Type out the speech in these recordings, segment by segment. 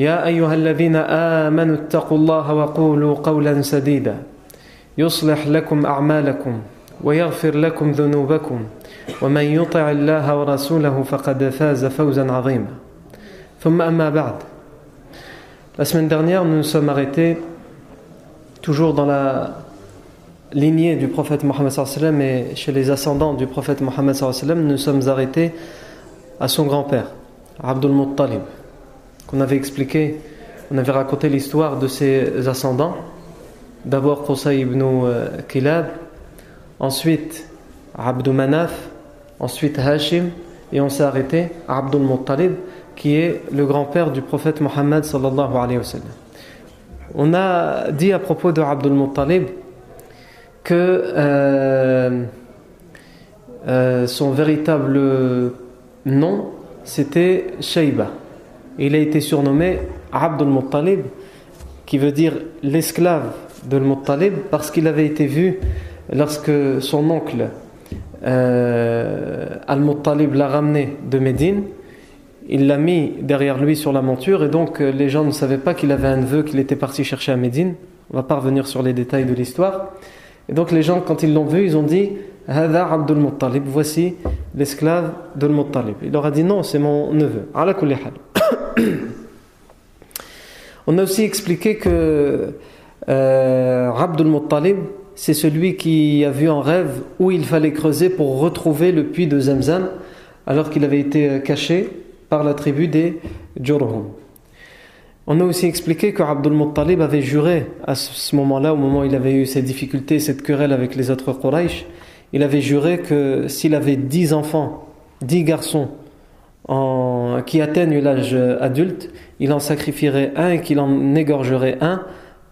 يا ايها الذين امنوا اتقوا الله وقولوا قولا سديدا يصلح لكم اعمالكم ويغفر لكم ذنوبكم ومن يطع الله ورسوله فقد فاز فوزا عظيما ثم اما بعد La semaine dernière, nous nous sommes arrêtés toujours dans la lignée du prophète Mohammed sallam et chez les ascendants du prophète Mohammed sallam, nous sommes arrêtés à son grand-père, Abdul Muttalib. Qu'on avait expliqué, on avait raconté l'histoire de ses ascendants. D'abord Qusay ibn Kilab, ensuite Abdul Manaf, ensuite Hashim, et on s'est arrêté à Abdul Muttalib, qui est le grand-père du prophète Mohammed sallallahu alayhi. On a dit à propos de Abdul Muttalib que euh, euh, son véritable nom c'était Shayba il a été surnommé Abdul Muttalib, qui veut dire l'esclave de Muttalib, parce qu'il avait été vu lorsque son oncle euh, Al-Muttalib l'a ramené de Médine. Il l'a mis derrière lui sur la monture, et donc euh, les gens ne savaient pas qu'il avait un neveu qu'il était parti chercher à Médine. On va pas revenir sur les détails de l'histoire. Et donc les gens, quand ils l'ont vu, ils ont dit Hada Abdul Muttalib, voici l'esclave de Muttalib. Il leur a dit non, c'est mon neveu. On a aussi expliqué que euh, Abdul Muttalib, c'est celui qui a vu en rêve où il fallait creuser pour retrouver le puits de Zamzam, alors qu'il avait été caché par la tribu des Jurhum. On a aussi expliqué que Abdul Muttalib avait juré à ce moment-là, au moment où il avait eu ces difficultés, cette querelle avec les autres Quraysh, il avait juré que s'il avait dix enfants, dix garçons, qui atteignent l'âge adulte, il en sacrifierait un et qu'il en égorgerait un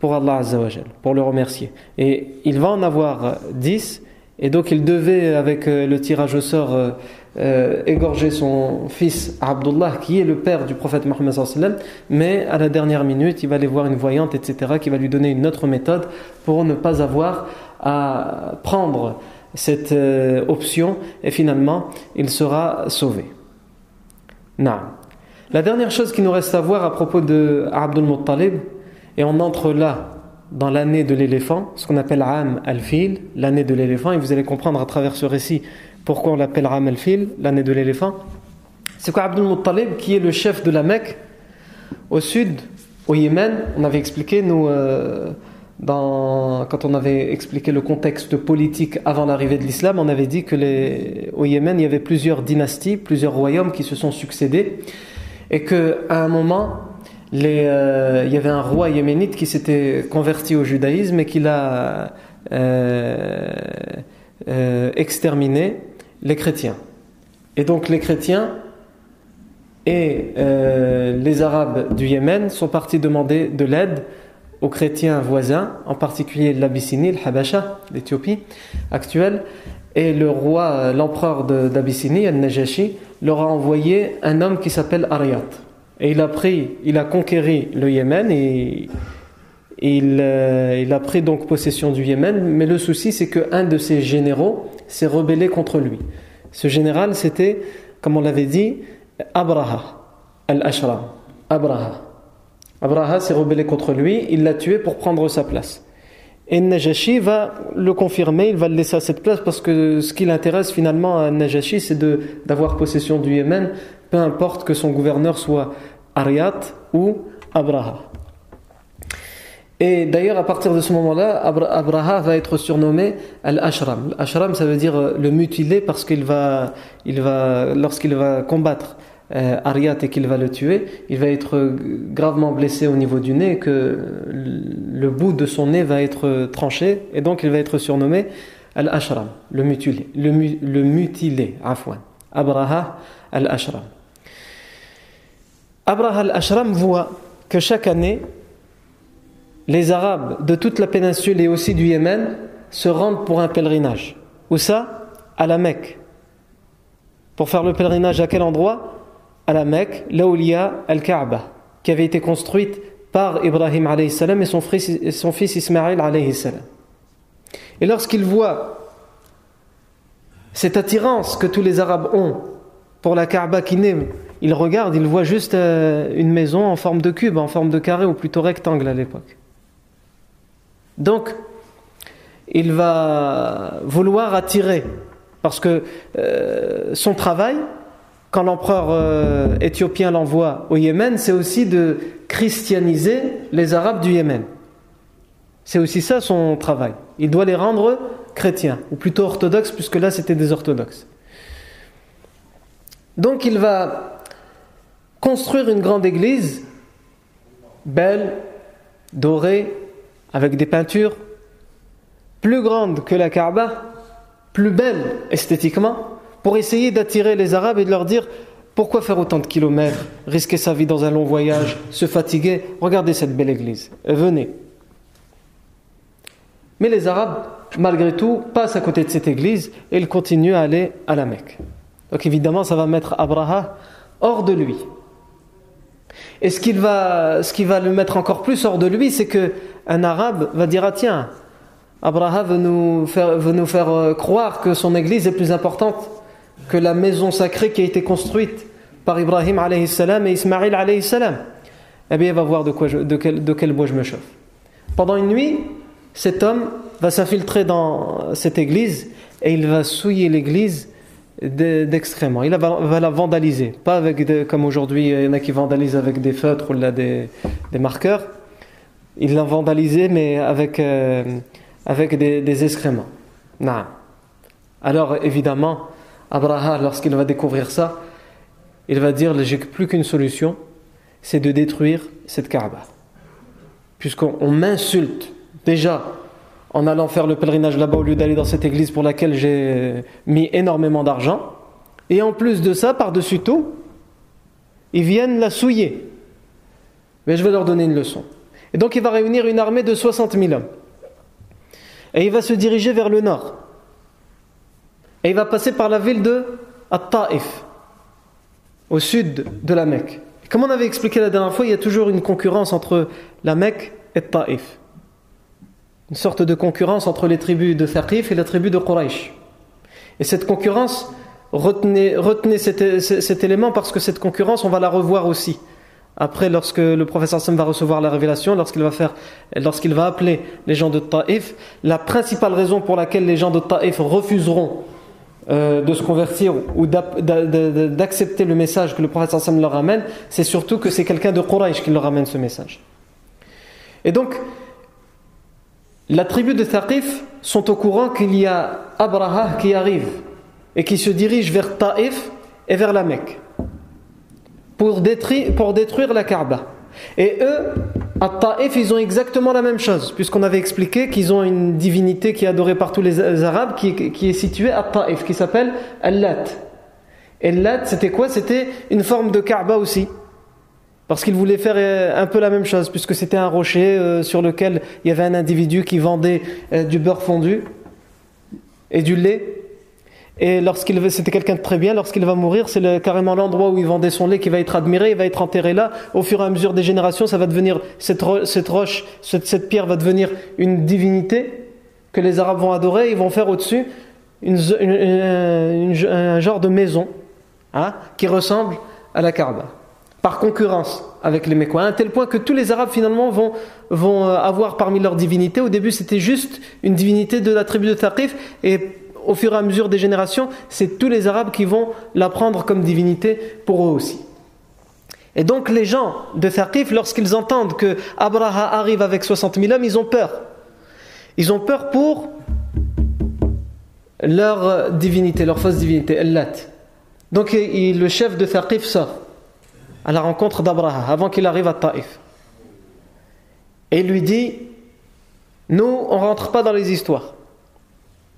pour Allah Azzawajal, pour le remercier. Et il va en avoir dix, et donc il devait, avec le tirage au sort, euh, euh, égorger son fils Abdullah, qui est le père du prophète Mohammed mais à la dernière minute, il va aller voir une voyante, etc., qui va lui donner une autre méthode pour ne pas avoir à prendre cette euh, option, et finalement, il sera sauvé. La dernière chose qui nous reste à voir à propos de Abdul Muttalib, et on entre là dans l'année de l'éléphant, ce qu'on appelle Am al-Fil, l'année de l'éléphant, et vous allez comprendre à travers ce récit pourquoi on l'appelle Am al-Fil, l'année de l'éléphant. C'est quoi Abdul Muttalib, qui est le chef de la Mecque, au sud, au Yémen, on avait expliqué, nous, euh, quand on avait expliqué le contexte politique avant l'arrivée de l'islam, on avait dit que au Yémen, il y avait plusieurs dynasties, plusieurs royaumes qui se sont succédés, et qu'à un moment, euh, il y avait un roi yéménite qui s'était converti au judaïsme et qui l'a euh, euh, exterminé les chrétiens. Et donc les chrétiens et les arabes du Yémen sont partis demander de l'aide aux chrétiens voisins, en particulier l'Abyssinie, le Habasha, l'Éthiopie actuelle, et le roi, l'empereur d'Abyssinie, Al-Najashi, leur a envoyé un homme qui s'appelle Ariat. Et il a pris, il a conquéri le Yémen et il, euh, il a pris donc possession du Yémen. Mais le souci, c'est qu'un de ses généraux s'est rebellé contre lui. Ce général, c'était, comme on l'avait dit, Abraha, al-Ashra. Abraha. Abraha s'est rebellé contre lui, il l'a tué pour prendre sa place. Et Najashi va le confirmer, il va le laisser à cette place parce que ce qui l'intéresse finalement à Najashi, c'est d'avoir possession du Yémen, peu importe que son gouverneur soit Ariat ou Abraha. Et d'ailleurs, à partir de ce moment-là, Abraha va être surnommé Al-Ashram. Al-Ashram, ça veut dire le mutilé parce qu'il va, il va, lorsqu'il va combattre euh, Ariat et qu'il va le tuer, il va être gravement blessé au niveau du nez, que le bout de son nez va être tranché, et donc il va être surnommé Al-Ashram, le mutilé. Le, mutilé, afwan. Abraha Al-Ashram. Abraha Al-Ashram voit que chaque année, les Arabes de toute la péninsule et aussi du Yémen se rendent pour un pèlerinage. Où ça? À la Mecque. Pour faire le pèlerinage à quel endroit? À la Mecque, là où il y a Al-Kaaba, qui avait été construite par Ibrahim et son fils, et son fils Ismaël Et lorsqu'ils voient cette attirance que tous les Arabes ont pour la Kaaba qui naît, ils regardent, ils voient juste euh, une maison en forme de cube, en forme de carré ou plutôt rectangle à l'époque. Donc, il va vouloir attirer, parce que euh, son travail, quand l'empereur euh, éthiopien l'envoie au Yémen, c'est aussi de christianiser les Arabes du Yémen. C'est aussi ça son travail. Il doit les rendre chrétiens, ou plutôt orthodoxes, puisque là c'était des orthodoxes. Donc il va construire une grande église, belle, dorée, avec des peintures plus grandes que la Kaaba, plus belles esthétiquement, pour essayer d'attirer les Arabes et de leur dire pourquoi faire autant de kilomètres, risquer sa vie dans un long voyage, se fatiguer? Regardez cette belle église, venez. Mais les Arabes, malgré tout, passent à côté de cette église et ils continuent à aller à la Mecque. Donc évidemment, ça va mettre Abraha hors de lui. Et ce, va, ce qui va le mettre encore plus hors de lui, c'est que un arabe va dire Ah tiens, Abraham veut nous faire, veut nous faire euh, croire que son église est plus importante que la maison sacrée qui a été construite par Ibrahim salam et Ismaïl salam. Eh bien, il va voir de, quoi de, quel, de quel bois je me chauffe. Pendant une nuit, cet homme va s'infiltrer dans cette église et il va souiller l'église d'excrémement. Il va, la vandaliser. Pas avec comme aujourd'hui, il y en a qui vandalisent avec des feutres ou là, des, des marqueurs. Il l'a vandalisé, mais avec, euh, avec des, des excréments. Non. Alors, évidemment, Abraham, lorsqu'il va découvrir ça, il va dire J'ai plus qu'une solution, c'est de détruire cette Kaaba. Puisqu'on m'insulte déjà en allant faire le pèlerinage là-bas au lieu d'aller dans cette église pour laquelle j'ai mis énormément d'argent. Et en plus de ça, par-dessus tout, ils viennent la souiller. Mais je vais leur donner une leçon. Et donc il va réunir une armée de 60 000 hommes. Et il va se diriger vers le nord. Et il va passer par la ville de At-Ta'if, au sud de la Mecque. comme on avait expliqué la dernière fois, il y a toujours une concurrence entre la Mecque et Ta'if. Une sorte de concurrence entre les tribus de Thaqif et la tribu de Quraysh. Et cette concurrence, retenez, cet, cet, élément parce que cette concurrence, on va la revoir aussi après, lorsque le professeur Sam va recevoir la révélation, lorsqu'il va faire, va appeler les gens de Taïf, la principale raison pour laquelle les gens de Taïf refuseront euh, de se convertir ou d'accepter le message que le professeur Sam leur amène, c'est surtout que c'est quelqu'un de Quraysh qui leur amène ce message. Et donc, la tribu de Taïf sont au courant qu'il y a Abraha qui arrive et qui se dirige vers Taïf et vers la Mecque pour détruire, pour détruire la Kaaba. Et eux, à Taif, ils ont exactement la même chose, puisqu'on avait expliqué qu'ils ont une divinité qui est adorée par tous les Arabes, qui, est située à Taif, qui s'appelle Al-Lat. Et Lat, c'était quoi? C'était une forme de Kaaba aussi. Parce qu'ils voulaient faire euh, un peu la même chose, puisque c'était un rocher euh, sur lequel il y avait un individu qui vendait euh, du beurre fondu et du lait. Et lorsqu'il c'était quelqu'un de très bien, lorsqu'il va mourir, c'est carrément l'endroit où il vendait son lait qui va être admiré, il va être enterré là. Au fur et à mesure des générations, ça va devenir cette, cette roche, cette, pierre va devenir une divinité que les Arabes vont adorer. Ils vont faire au-dessus une, un genre de maison hein, qui ressemble à la Kaaba, par concurrence avec les Mécois, à tel point que tous les Arabes finalement vont, vont euh, avoir parmi leurs divinités. Au début, c'était juste une divinité de la tribu de Thaqif et au fur et à mesure des générations, c'est tous les Arabes qui vont la prendre comme divinité pour eux aussi. Et donc les gens de Thaqif, lorsqu'ils entendent que Abraha arrive avec 60 000 hommes, ils ont peur. Ils ont peur pour leur divinité, leur fausse divinité, Allat. Donc le chef de Thaqif sort à la rencontre d'Abraha avant qu'il arrive à Taïf. Et il lui dit Nous, on ne rentre pas dans les histoires.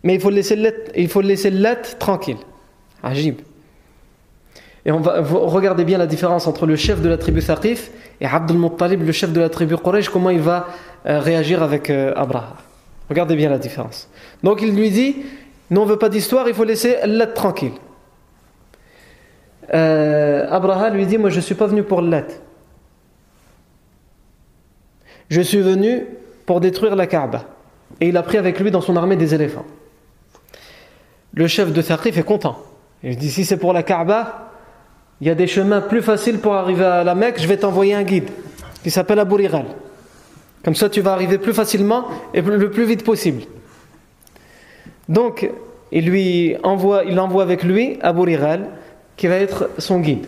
Mais il faut laisser il faut laisser l'être tranquille. Ajib. Et on va regardez bien la différence entre le chef de la tribu Thaqif et Abdul Muttalib, le chef de la tribu Quraysh, comment il va euh, réagir avec euh, Abraha. Regardez bien la différence. Donc il lui dit Nous, on veut pas d'histoire, il faut laisser l'être tranquille. Euh, Abraha lui dit Moi, je suis pas venu pour l'être. Je suis venu pour détruire la Kaaba. Et il a pris avec lui dans son armée des éléphants. Le chef de Thaqif est content. Il dit Si c'est pour la Kaaba, il y a des chemins plus faciles pour arriver à la Mecque, je vais t'envoyer un guide qui s'appelle Abu Riral. Comme ça, tu vas arriver plus facilement et le plus vite possible. Donc, il lui envoie, il envoie avec lui Abu Riral, qui va être son guide.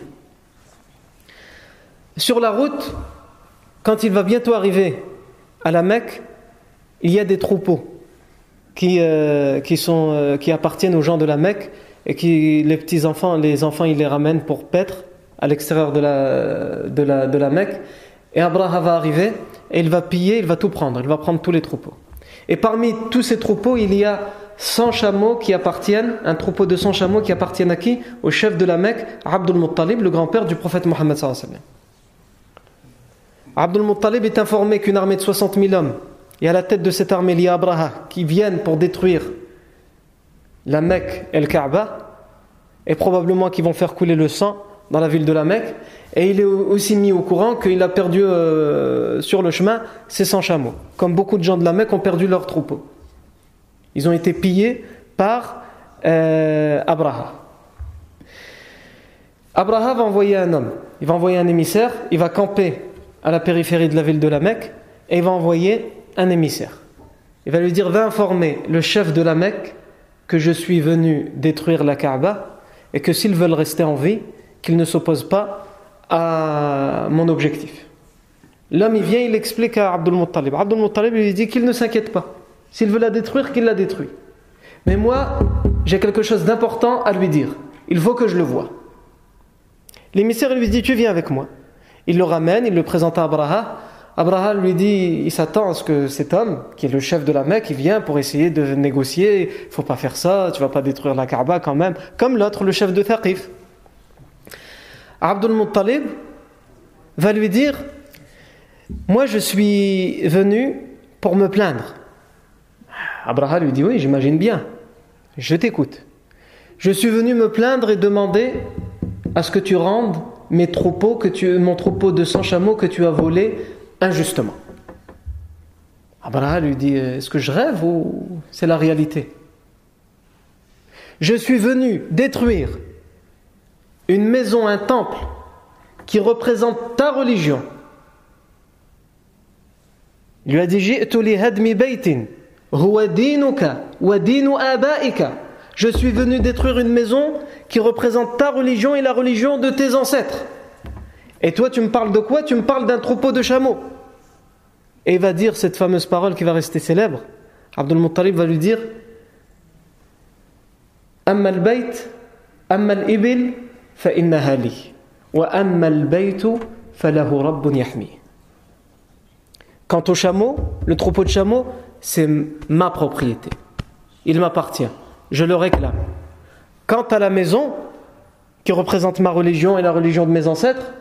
Sur la route, quand il va bientôt arriver à la Mecque, il y a des troupeaux qui, euh, qui, sont, euh, qui appartiennent aux gens de la Mecque et qui les petits enfants, les enfants, ils les ramènent pour paître à l'extérieur de la, de, la, de la Mecque. Et Abraham va arriver et il va piller, il va tout prendre, il va prendre tous les troupeaux. Et parmi tous ces troupeaux, il y a 100 chameaux qui appartiennent, un troupeau de 100 chameaux qui appartiennent à qui? Au chef de la Mecque, Abdul Muttalib, le grand-père du prophète Mohammed Abdul Muttalib est informé qu'une armée de 60 000 hommes, et à la tête de cette armée, a Abraha, qui viennent pour détruire la Mecque et le Kaaba, et probablement qui vont faire couler le sang dans la ville de la Mecque, et il est aussi mis au courant qu'il a perdu euh, sur le chemin ses 100 chameaux, comme beaucoup de gens de la Mecque ont perdu leurs troupeaux. Ils ont été pillés par euh, Abraha. Abraha va envoyer un homme, il va envoyer un émissaire, il va camper à la périphérie de la ville de la Mecque et il va envoyer un émissaire. Il va lui dire Va informer le chef de la Mecque que je suis venu détruire la Kaaba et que s'ils veulent rester en vie, qu'ils ne s'opposent pas à mon objectif. L'homme il vient, il explique à Abdul Muttalib. Abdul Muttalib lui dit qu'il ne s'inquiète pas. S'il veut la détruire, qu'il la détruit. Mais moi, j'ai quelque chose d'important à lui dire. Il faut que je le voie. L'émissaire lui dit Tu viens avec moi. Il le ramène, il le présente à Abraha. Abraha lui dit Il s'attend à ce que cet homme, qui est le chef de la Mecque, il vient pour essayer de négocier. Il faut pas faire ça, tu vas pas détruire la Kaaba quand même. Comme l'autre, le chef de Thaqif. Abdul Muttalib va lui dire Moi, je suis venu pour me plaindre. Abraham lui dit Oui, j'imagine bien. Je t'écoute. Je suis venu me plaindre et demander à ce que tu rendes mes troupeaux, que tu, mon troupeau de 100 chameaux que tu as volé injustement. Abraham lui dit Est-ce que je rêve ou c'est la réalité? Je suis venu détruire une maison, un temple qui représente ta religion. Il lui a dit je suis venu détruire une maison qui représente ta religion et la religion de tes ancêtres. Et toi, tu me parles de quoi? Tu me parles d'un troupeau de chameaux. Et il va dire cette fameuse parole qui va rester célèbre. Abdul Muttalib va lui dire al-bayt, al-ibil. Quant au chameau, le troupeau de chameaux, c'est ma propriété. Il m'appartient. Je le réclame. Quant à la maison, qui représente ma religion et la religion de mes ancêtres,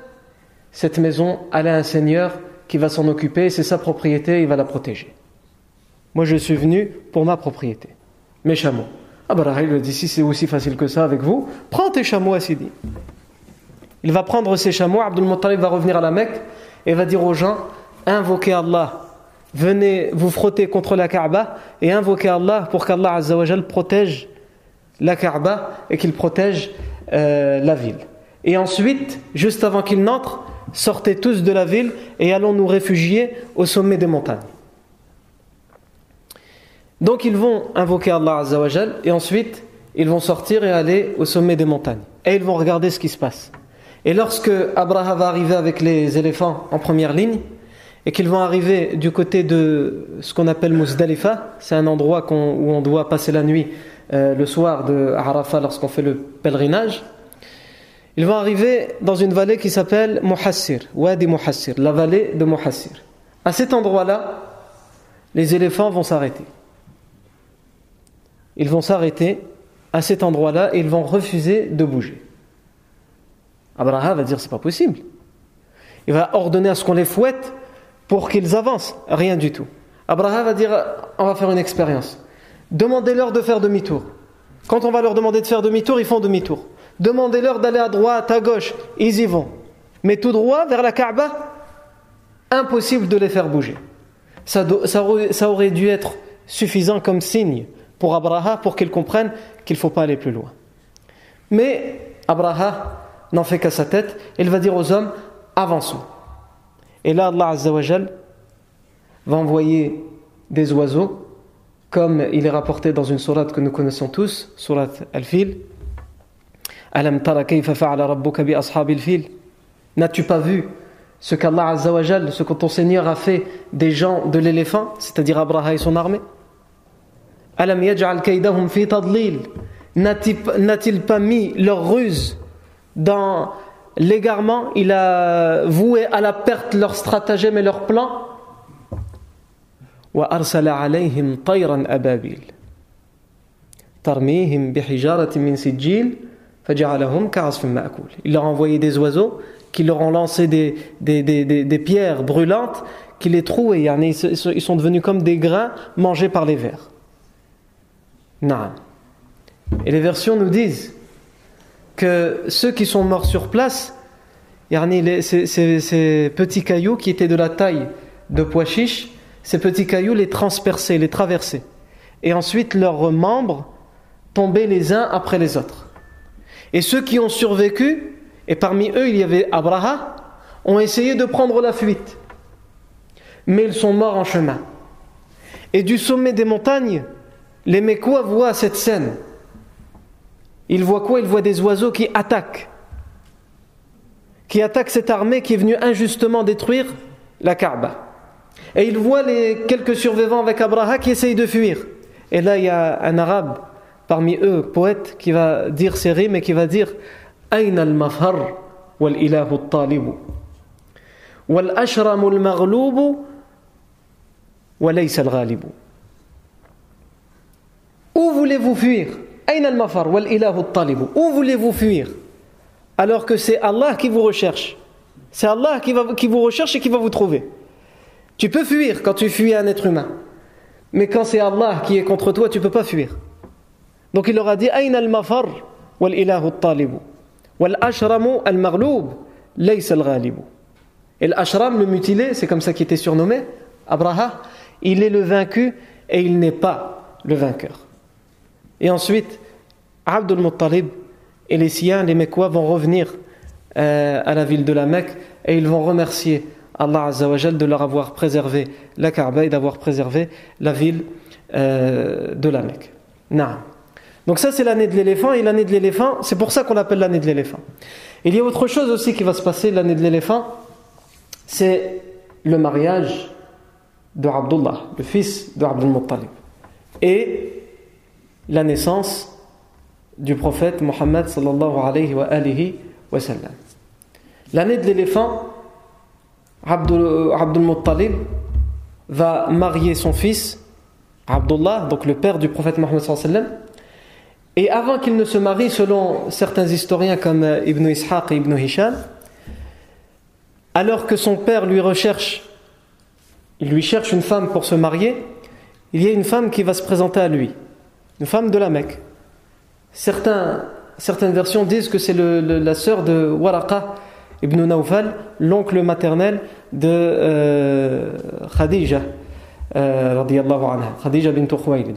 cette maison, elle a un seigneur qui va s'en occuper, c'est sa propriété, il va la protéger. Moi, je suis venu pour ma propriété. Mes chameaux. Ah bah il dit, si c'est aussi facile que ça avec vous, prends tes chameaux, Sidi. Il va prendre ses chameaux, Abdul Muttalib va revenir à la Mecque et va dire aux gens, invoquez Allah venez vous frotter contre la Kaaba et invoquer Allah pour qu'Allah protège la Kaaba et qu'il protège euh, la ville. Et ensuite, juste avant qu'il n'entre, sortez tous de la ville et allons nous réfugier au sommet des montagnes. Donc ils vont invoquer Allah et ensuite ils vont sortir et aller au sommet des montagnes. Et ils vont regarder ce qui se passe. Et lorsque Abraha va arriver avec les éléphants en première ligne, et qu'ils vont arriver du côté de ce qu'on appelle Mousdalifa, c'est un endroit où on doit passer la nuit euh, le soir de Arafat lorsqu'on fait le pèlerinage, ils vont arriver dans une vallée qui s'appelle Muhassir, Wadi Muhassir, la vallée de Muhassir. À cet endroit-là, les éléphants vont s'arrêter. Ils vont s'arrêter à cet endroit-là et ils vont refuser de bouger. Abraham va dire c'est pas possible. Il va ordonner à ce qu'on les fouette pour qu'ils avancent. Rien du tout. Abraham va dire on va faire une expérience. Demandez-leur de faire demi-tour. Quand on va leur demander de faire demi-tour, ils font demi-tour. Demandez-leur d'aller à droite, à gauche, ils y vont. Mais tout droit vers la Kaaba, impossible de les faire bouger. Ça, ça aurait dû être suffisant comme signe pour Abraha pour qu'il comprenne qu'il ne faut pas aller plus loin. Mais Abraha n'en fait qu'à sa tête, il va dire aux hommes avançons. Et là, Allah va envoyer des oiseaux, comme il est rapporté dans une sourate que nous connaissons tous, sourate Al-Fil. Alam tara kayfa fa'ala rabbuka bi ashabil fil N'as-tu pas vu ce qu'Allah Azzawajal, ce que ton Seigneur a fait des gens de l'éléphant, c'est-à-dire Abraha et son armée Alam yaj'al kaydahum fi tadlil N'a-t-il pas mis leur ruse dans l'égarement Il a voué à la perte leur stratagème et leur plan وأرسل عليهم طيرا أبابيل ترميهم بحجارة من سجيل il leur a envoyé des oiseaux qui leur ont lancé des, pierres brûlantes qui les trouaient. Ils sont devenus comme des grains mangés par les vers. Et les versions nous disent que ceux qui sont morts sur place, ces petits cailloux qui étaient de la taille de pois chiches, ces petits cailloux les transperçaient, les traversaient. Et ensuite leurs membres tombaient les uns après les autres. Et ceux qui ont survécu, et parmi eux il y avait Abraha, ont essayé de prendre la fuite. Mais ils sont morts en chemin. Et du sommet des montagnes, les Mécois voient cette scène. Ils voient quoi? Ils voient des oiseaux qui attaquent. Qui attaquent cette armée qui est venue injustement détruire la Kaaba. Et ils voient les quelques survivants avec Abraha qui essayent de fuir. Et là, il y a un arabe parmi eux, poète, qui va dire ces rimes et qui va dire أين المفر والإله الطالب والأشرم المغلوب وليس الغالب Où voulez-vous fuir أين المفر والإله الطالب Où voulez-vous fuir Alors que c'est Allah qui vous recherche. C'est Allah qui, va, qui vous recherche et qui va vous trouver. Tu peux fuir quand tu fuis un être humain. Mais quand c'est Allah qui est contre toi, tu ne peux pas fuir. Donc il leur a dit Aïn al-mafar wal ilahu talibu wal ashramu al-maghlub laysa al-ghalibu. Et l'ashram, le mutilé, c'est comme ça qu'il était surnommé, Abraha, il est le vaincu et il n'est pas le vainqueur. Et ensuite, Abdul Muttalib et les siens, les Mekwa, vont revenir euh, à la ville de la Mecque et ils vont remercier Allah Azzawajal de leur avoir préservé la Kaaba et d'avoir préservé la ville euh, de la Mecque. Donc ça c'est l'année de l'éléphant et l'année de l'éléphant, c'est pour ça qu'on l'appelle l'année de l'éléphant. Il y a autre chose aussi qui va se passer l'année de l'éléphant, c'est le mariage de Abdullah, le fils de Abdul Muttalib, et la naissance du prophète Mohammed sallallahu alayhi wa alihi wa. L'année de l'éléphant, Abdul, Muttalib va marier son fils, Abdullah, donc le père du prophète Mohammed sallallahu alayhi wa et avant qu'il ne se marie, selon certains historiens comme euh, Ibn Ishaq et Ibn Hisham, alors que son père lui recherche, il lui cherche une femme pour se marier, il y a une femme qui va se présenter à lui, une femme de la Mecque. Certaines versions disent que c'est la sœur de Waraqa ibn Nawfal, l'oncle maternel de euh, Khadija. Euh, Khadija bint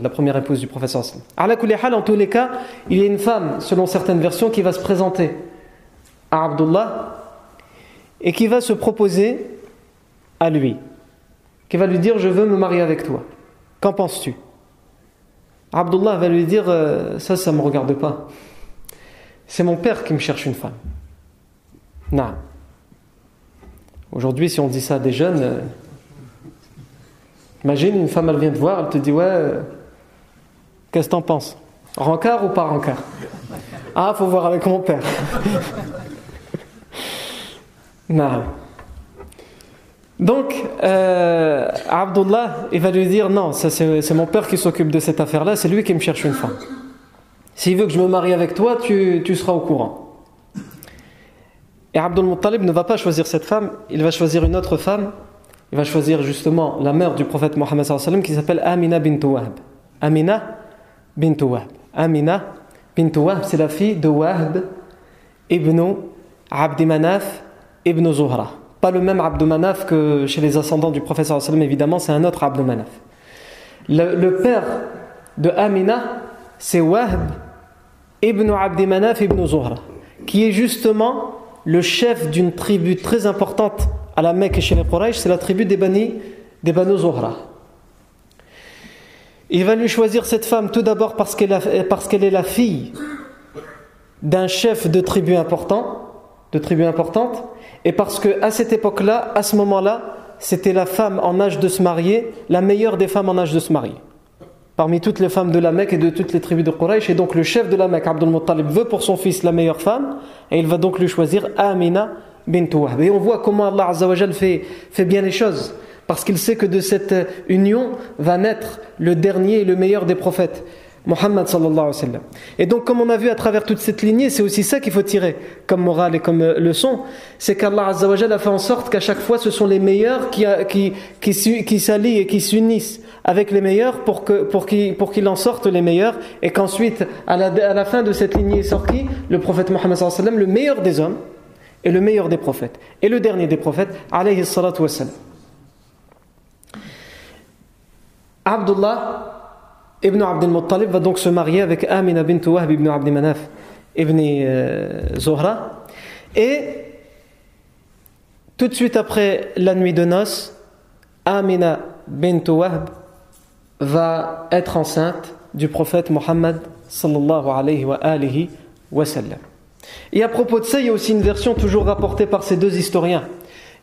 la première épouse du professeur En tous les cas, il y a une femme, selon certaines versions, qui va se présenter à Abdullah et qui va se proposer à lui, qui va lui dire Je veux me marier avec toi. Qu'en penses-tu? Abdullah va lui dire euh, Ça, ça ne me regarde pas. C'est mon père qui me cherche une femme. Non. Aujourd'hui, si on dit ça à des jeunes, euh, imagine une femme, elle vient te voir, elle te dit Ouais, euh, qu'est-ce que t'en penses? Rencard ou pas rencard? Ah, faut voir avec mon père. non. Donc, euh, Abdullah, il va lui dire Non, c'est mon père qui s'occupe de cette affaire-là, c'est lui qui me cherche une femme. S'il veut que je me marie avec toi, tu, tu seras au courant. Et Abdul Muttalib ne va pas choisir cette femme, il va choisir une autre femme. Il va choisir justement la mère du prophète Mohammed qui s'appelle Amina bint Wahb. Amina bint Wahb. Amina bint Wahb, c'est la fille de Wahb ibn Abdi Manaf ibn Zuhra. Pas le même Abd Manaf que chez les ascendants du prophète évidemment, c'est un autre Abd Manaf. Le, père de Amina, c'est Wahb ibn Abdi Manaf ibn Zuhra, qui est justement le chef d'une tribu très importante à la Mecque et chez les Quraysh, c'est la tribu des Bani, des Banu Zohra. Il va lui choisir cette femme tout d'abord parce qu'elle est la fille d'un chef de tribu important, de tribu importante, et parce que à cette époque-là, à ce moment-là, c'était la femme en âge de se marier, la meilleure des femmes en âge de se marier parmi toutes les femmes de la Mecque et de toutes les tribus de Quraysh. Et donc le chef de la Mecque, Abdul Muttalib, veut pour son fils la meilleure femme, et il va donc lui choisir Amina bint Wahb. Et on voit comment Allah Azzawajal fait, fait bien les choses, parce qu'il sait que de cette union va naître le dernier et le meilleur des prophètes. Muhammad sallallahu alayhi wa sallam. Et donc, comme on a vu à travers toute cette lignée, c'est aussi ça qu'il faut tirer comme morale et comme euh, leçon, c'est qu'Allah Azzawajal a fait en sorte qu'à chaque fois, ce sont les meilleurs qui, qui, qui, qui s'allient et qui s'unissent avec les meilleurs pour qu'il pour en sorte les meilleurs et qu'ensuite à la, à la fin de cette lignée sortie le prophète Mohammed sallallahu alayhi wa sallam le meilleur des hommes et le meilleur des prophètes et le dernier des prophètes alayhi salatu wassalam Abdullah ibn Abdel Muttalib va donc se marier avec Amina bint Wahb ibn Abd Manaf ibn euh, Zohra et tout de suite après la nuit de noces Amina bint Wahb va être enceinte du prophète Mohammed sallallahu alayhi wa alihi. Et à propos de ça, il y a aussi une version toujours rapportée par ces deux historiens,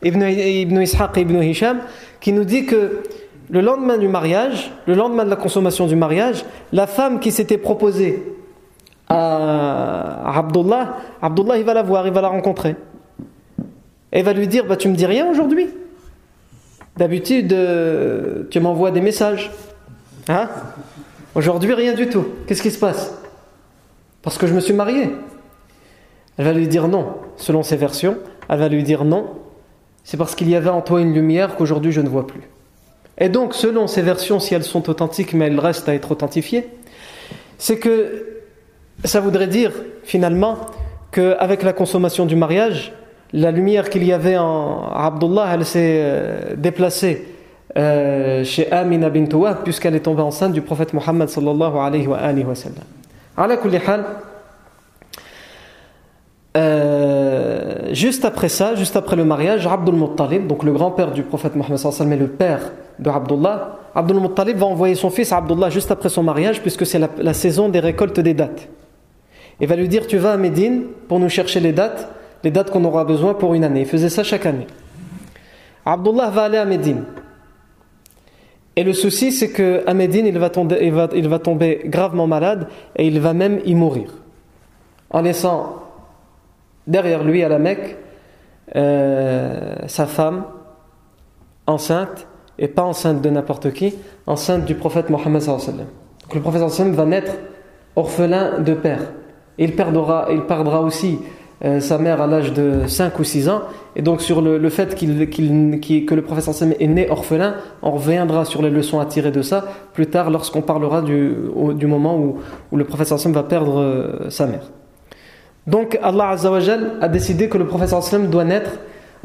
Ibn, Ibn Ishaq et Ibn Hisham, qui nous dit que le lendemain du mariage, le lendemain de la consommation du mariage, la femme qui s'était proposée à Abdullah, Abdullah il va la voir, il va la rencontrer. Et il va lui dire, bah, tu me dis rien aujourd'hui D'habitude, euh, tu m'envoies des messages. Hein? Aujourd'hui, rien du tout. Qu'est-ce qui se passe? Parce que je me suis marié. Elle va lui dire non, selon ses versions. Elle va lui dire non. C'est parce qu'il y avait en toi une lumière qu'aujourd'hui je ne vois plus. Et donc, selon ces versions, si elles sont authentiques, mais elles restent à être authentifiées, c'est que ça voudrait dire finalement qu'avec la consommation du mariage, la lumière qu'il y avait en Abdullah, elle s'est euh, déplacée euh, chez Amina bint puisqu'elle est tombée enceinte du prophète Mohammed sallallahu alayhi wa alayhi wa sallam. Euh, juste après ça, juste après le mariage, Abdul Muttalib, donc le grand-père du prophète Mohammed sallam et le père de Abdul Muttalib va envoyer son fils Abdullah juste après son mariage puisque c'est la, saison des récoltes des dates. Il va lui dire tu vas à Médine pour nous chercher les dates, les dates qu'on aura besoin pour une année. Il faisait ça chaque année. Abdullah va aller à Médine. Et le souci, c'est Médine, tomber, il, va, il va tomber gravement malade et il va même y mourir. En laissant derrière lui à la Mecque euh, sa femme enceinte, et pas enceinte de n'importe qui, enceinte du prophète Mohammed. Donc le prophète va naître orphelin de père. Il perdra, il perdra aussi euh, sa mère à l'âge de 5 ou 6 ans. Et donc sur le, fait que le professeur Sam est né orphelin, on reviendra sur les leçons à tirer de ça plus tard lorsqu'on parlera du, moment où, le professeur Sam va perdre euh, sa mère. Donc Allah a décidé que le professeur Sam doit naître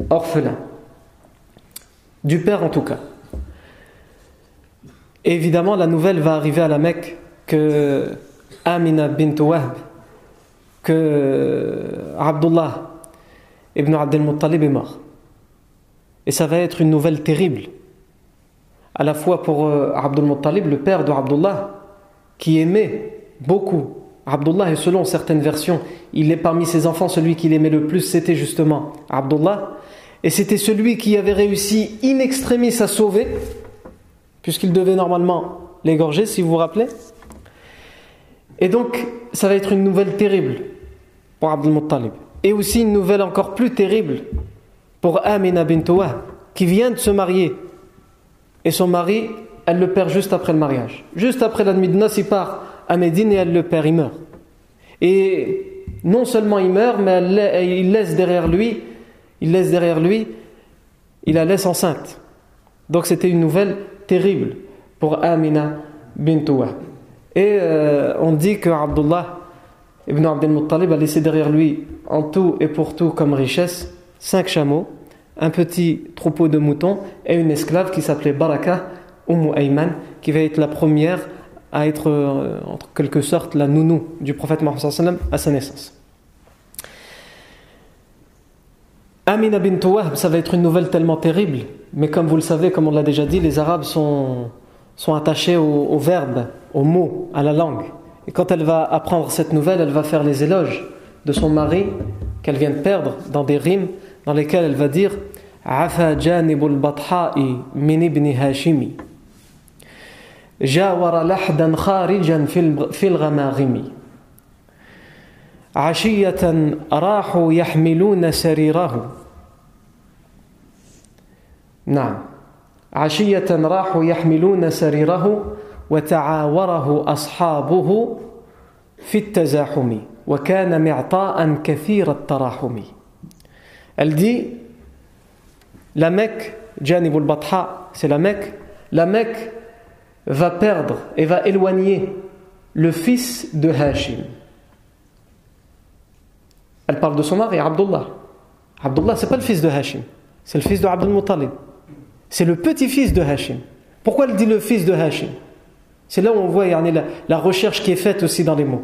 orphelin. Du père en tout cas. Évidemment, la nouvelle va arriver à la Mecque que Amina bint Wahb que Abdullah ibn Abdel Muttalib est mort. Et ça va être une nouvelle terrible, à la fois pour euh, Abdul Muttalib, le père de Abdullah, qui aimait beaucoup Abdullah, et selon certaines versions, il est parmi ses enfants celui qu'il aimait le plus, c'était justement Abdullah. Et c'était celui qui avait réussi in extremis à sauver, puisqu'il devait normalement l'égorger, si vous vous rappelez. Et donc, ça va être une nouvelle terrible pour Abdul. Et aussi une nouvelle encore plus terrible pour Amina bint qui vient de se marier. Et son mari, elle le perd juste après le mariage. Juste après la nuit de noces, il part à Médine et elle le perd, il meurt. Et non seulement il meurt, mais il laisse derrière lui, il laisse derrière lui, il la laisse enceinte. Donc c'était une nouvelle terrible pour Amina bint Et euh, on dit que Abdullah ibn Abdel Muttalib a laissé derrière lui en tout et pour tout comme richesse cinq chameaux, un petit troupeau de moutons et une esclave qui s'appelait Baraka Umm Ayman, qui va être la première à être euh, en quelque sorte la nounou du prophète Mohammed à sa naissance. Amina bint Wahb, ça va être une nouvelle tellement terrible, mais comme vous le savez, comme on l'a déjà dit, les Arabes sont, sont attachés au, verbe, au mot, à la langue. Et quand elle va apprendre cette nouvelle, elle va faire les éloges de son mari qu'elle vient de perdre dans des rimes dans lesquelles elle va dire Afa janibul bathai min ibn hashimi. جاور لحدا خارجا في الغماغم. عشية راحوا يحملون سريره. نعم. عشية راحوا يحملون سريره وتعاوره أصحابه في التزاحم وكان معطاء كثير التراحم. Elle dit La Mecque, Janibul Batha, va perdre et va éloigner le fils de Hashim. Elle parle de son mari, Abdullah. Abdullah, c'est pas le fils de Hashim, c'est le fils de Abdul Muttalib. C'est le petit-fils de Hashim. Pourquoi elle dit le fils de Hashim? C'est là où on voit la, la recherche qui est faite aussi dans les mots.